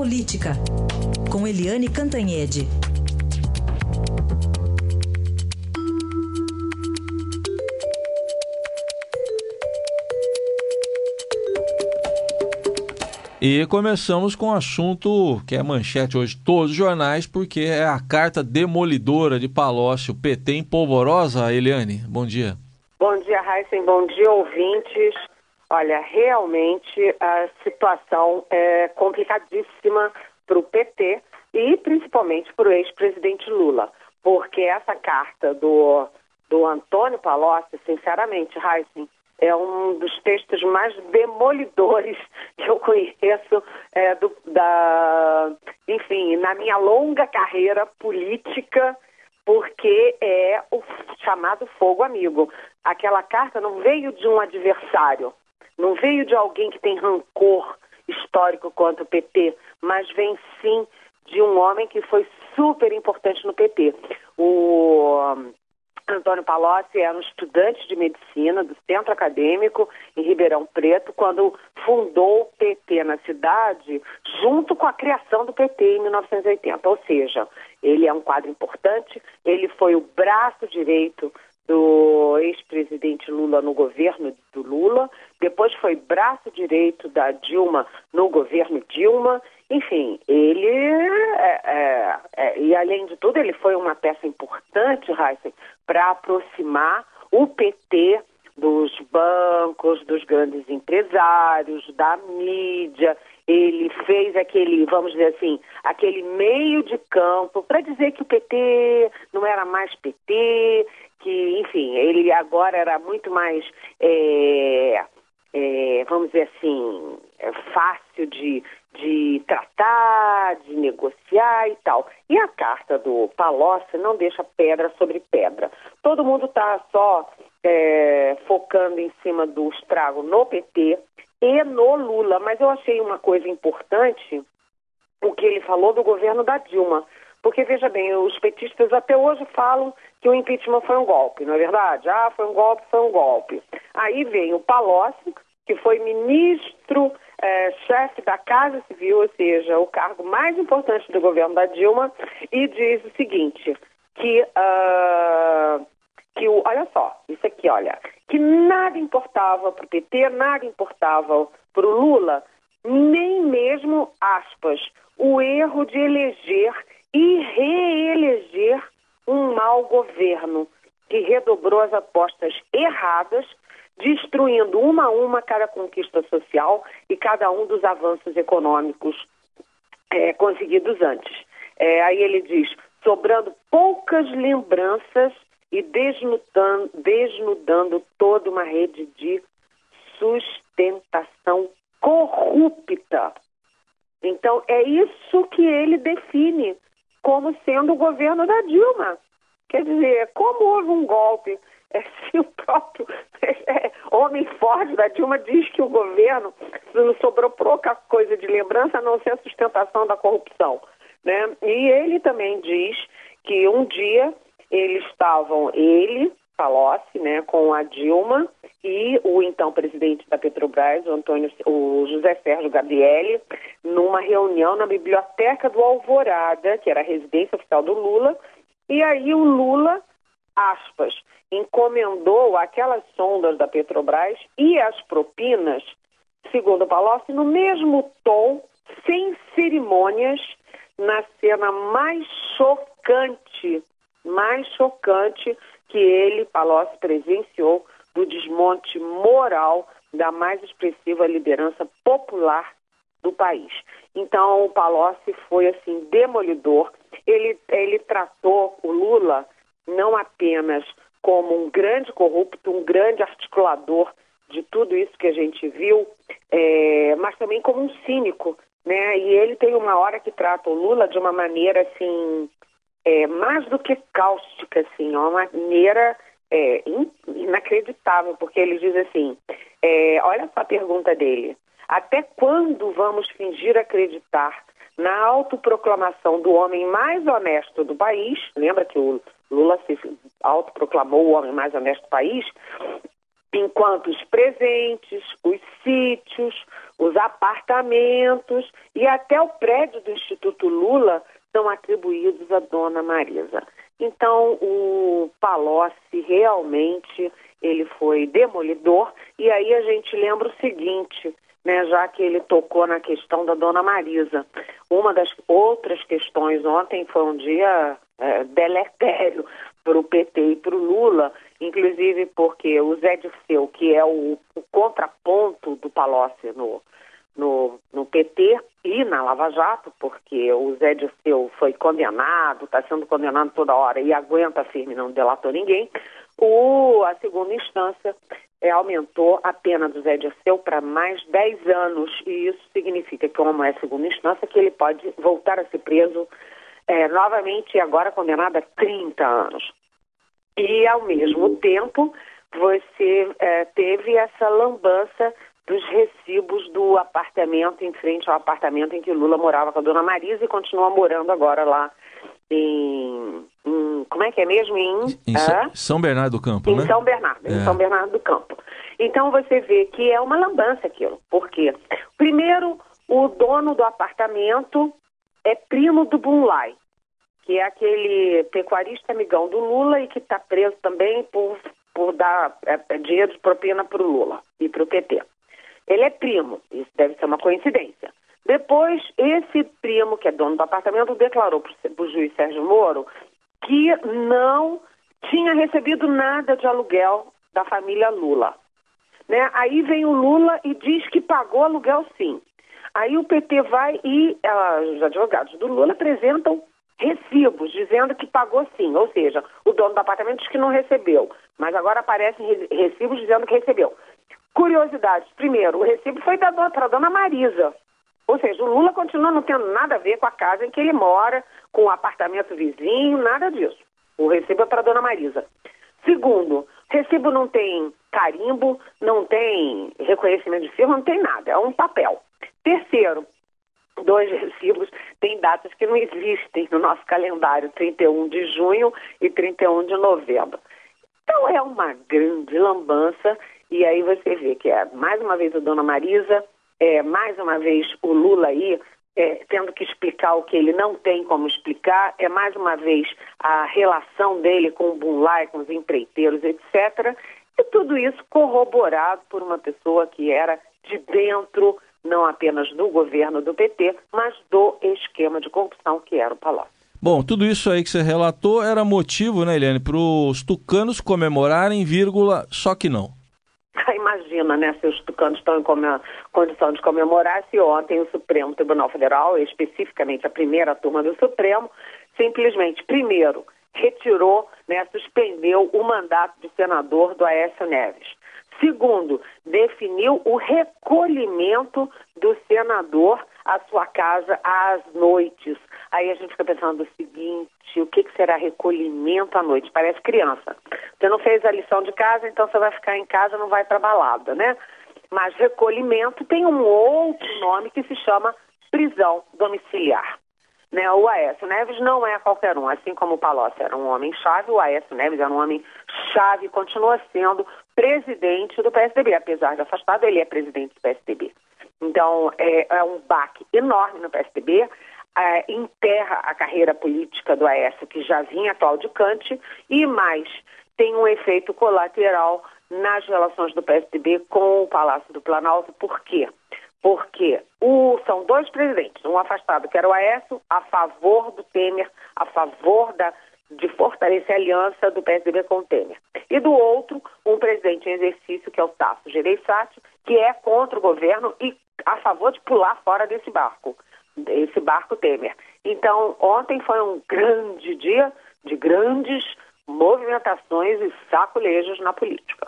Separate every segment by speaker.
Speaker 1: Política, com Eliane Cantanhede.
Speaker 2: E começamos com um assunto que é manchete hoje de todos os jornais, porque é a carta demolidora de Palocci, o PT em polvorosa, Eliane. Bom dia.
Speaker 3: Bom dia, Heisen. Bom dia, ouvintes. Olha, realmente a situação é complicadíssima para o PT e principalmente para o ex-presidente Lula, porque essa carta do, do Antônio Palocci, sinceramente, Heisen, é um dos textos mais demolidores que eu conheço é, do, da, enfim, na minha longa carreira política, porque é o chamado fogo amigo. Aquela carta não veio de um adversário, não veio de alguém que tem rancor histórico contra o PT, mas vem sim de um homem que foi super importante no PT. O Antônio Palocci era um estudante de medicina do centro acadêmico em Ribeirão Preto, quando fundou o PT na cidade, junto com a criação do PT em 1980. Ou seja, ele é um quadro importante, ele foi o braço direito do ex-presidente Lula no governo do Lula, depois foi braço direito da Dilma no governo Dilma. Enfim, ele, é, é, é, e além de tudo, ele foi uma peça importante, Heisen, para aproximar o PT dos bancos, dos grandes empresários, da mídia. Ele fez aquele, vamos dizer assim, aquele meio de campo para dizer que o PT não era mais PT, que, enfim, ele agora era muito mais, é, é, vamos dizer assim, é fácil de, de tratar, de negociar e tal. E a carta do Palocci não deixa pedra sobre pedra. Todo mundo está só é, focando em cima do estrago no PT e no Lula, mas eu achei uma coisa importante o que ele falou do governo da Dilma. Porque, veja bem, os petistas até hoje falam que o impeachment foi um golpe, não é verdade? Ah, foi um golpe, foi um golpe. Aí vem o Palocci, que foi ministro é, chefe da Casa Civil, ou seja, o cargo mais importante do governo da Dilma, e diz o seguinte, que, uh, que o, olha só, isso aqui, olha, que nada importava para o PT, nada importava para o Lula, nem mesmo, aspas, o erro de eleger e reeleger um mau governo que redobrou as apostas erradas destruindo uma a uma cada conquista social e cada um dos avanços econômicos é, conseguidos antes. É, aí ele diz, sobrando poucas lembranças e desnudando, desnudando toda uma rede de sustentação corrupta. Então, é isso que ele define como sendo o governo da Dilma. Quer dizer, como houve um golpe é, se o próprio é, homem forte da Dilma diz que o governo não sobrou pouca coisa de lembrança a não ser a sustentação da corrupção. Né? E ele também diz que um dia eles estavam, ele, Palocci, né, com a Dilma e o então presidente da Petrobras, o, Antônio, o José Sérgio Gabrielli, numa reunião na biblioteca do Alvorada, que era a residência oficial do Lula, e aí o Lula, aspas, encomendou aquelas sondas da Petrobras e as propinas, segundo Palocci, no mesmo tom, sem cerimônias, na cena mais chocante, mais chocante que ele, Palocci, presenciou do desmonte moral da mais expressiva liderança popular do país. Então, o Palocci foi, assim, demolidor. Ele, ele tratou o Lula não apenas como um grande corrupto, um grande articulador de tudo isso que a gente viu, é, mas também como um cínico, né? E ele tem uma hora que trata o Lula de uma maneira assim, é, mais do que cáustica, assim, uma maneira é, inacreditável, porque ele diz assim, é, olha só a pergunta dele, até quando vamos fingir acreditar na autoproclamação do homem mais honesto do país? Lembra que o Lula se autoproclamou o homem mais honesto do país, enquanto os presentes, os sítios, os apartamentos e até o prédio do Instituto Lula são atribuídos à dona Marisa. Então, o Palocci realmente ele foi demolidor e aí a gente lembra o seguinte, né, já que ele tocou na questão da dona Marisa. Uma das outras questões ontem foi um dia é, deletério para o PT e para o Lula, inclusive porque o Zé Dirceu, que é o, o contraponto do Palocci no, no, no PT e na Lava Jato, porque o Zé Dirceu foi condenado, está sendo condenado toda hora e aguenta firme, não delatou ninguém. O, a segunda instância é, aumentou a pena do Zé Dirceu para mais 10 anos, e isso significa que, como é segunda instância, que ele pode voltar a ser preso é, novamente agora condenado a 30 anos. E, ao mesmo tempo, você é, teve essa lambança dos recibos do apartamento em frente ao apartamento em que Lula morava com a dona Marisa e continua morando agora lá em, em como é que é mesmo? Em,
Speaker 2: em é? São Bernardo do Campo,
Speaker 3: em
Speaker 2: né?
Speaker 3: São Bernardo, é. em São Bernardo do Campo. Então você vê que é uma lambança aquilo. Por quê? Primeiro, o dono do apartamento é primo do Bunlai, que é aquele pecuarista amigão do Lula e que está preso também por, por dar é, é dinheiro de propina para o Lula e para o PT. Ele é primo, isso deve ser uma coincidência. Depois, esse primo, que é dono do apartamento, declarou para o juiz Sérgio Moro que não tinha recebido nada de aluguel da família Lula. Né? Aí vem o Lula e diz que pagou aluguel sim. Aí o PT vai e uh, os advogados do Lula apresentam recibos dizendo que pagou sim, ou seja, o dono do apartamento diz que não recebeu, mas agora aparecem recibos dizendo que recebeu. Curiosidades. Primeiro, o recibo foi para a dona Marisa. Ou seja, o Lula continua não tendo nada a ver com a casa em que ele mora, com o apartamento vizinho, nada disso. O recibo é para a dona Marisa. Segundo, recibo não tem carimbo, não tem reconhecimento de firma, não tem nada, é um papel. Terceiro, dois recibos têm datas que não existem no nosso calendário, 31 de junho e 31 de novembro. Então é uma grande lambança e aí você vê que é mais uma vez a dona Marisa, é, mais uma vez o Lula aí é, tendo que explicar o que ele não tem como explicar, é mais uma vez a relação dele com o Bunlai, com os empreiteiros, etc. E tudo isso corroborado por uma pessoa que era de dentro, não apenas do governo do PT, mas do esquema de corrupção que era o Palácio.
Speaker 2: Bom, tudo isso aí que você relatou era motivo, né, Eliane, para os tucanos comemorarem, vírgula, só que não.
Speaker 3: Imagina, né, se os tucanos estão em condição de comemorar, se ontem o Supremo Tribunal Federal, especificamente a primeira turma do Supremo, simplesmente, primeiro, retirou, né, suspendeu o mandato de senador do Aécio Neves. Segundo, definiu o recolhimento do senador à sua casa às noites. Aí a gente fica pensando o seguinte, o que, que será recolhimento à noite? Parece criança. Você não fez a lição de casa, então você vai ficar em casa, não vai para balada, né? Mas recolhimento tem um outro nome que se chama prisão domiciliar. Né, o Aécio Neves não é qualquer um, assim como o Palocci era um homem-chave, o Aécio Neves era um homem-chave e continua sendo presidente do PSDB, apesar de afastado, ele é presidente do PSDB. Então, é, é um baque enorme no PSDB, é, enterra a carreira política do Aécio, que já vinha claudicante, e mais, tem um efeito colateral nas relações do PSDB com o Palácio do Planalto. Por quê? Porque o, são dois presidentes, um afastado, que era o Aécio, a favor do Temer, a favor da, de fortalecer a aliança do PSDB com o Temer. E do outro, um presidente em exercício, que é o Tasso Gereissati, que é contra o governo e a favor de pular fora desse barco esse barco Temer. Então, ontem foi um grande dia de grandes movimentações e sacolejos na política.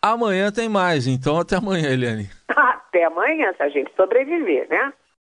Speaker 2: Amanhã tem mais, então até amanhã, Eliane.
Speaker 3: até amanhã, se a gente sobreviver, né?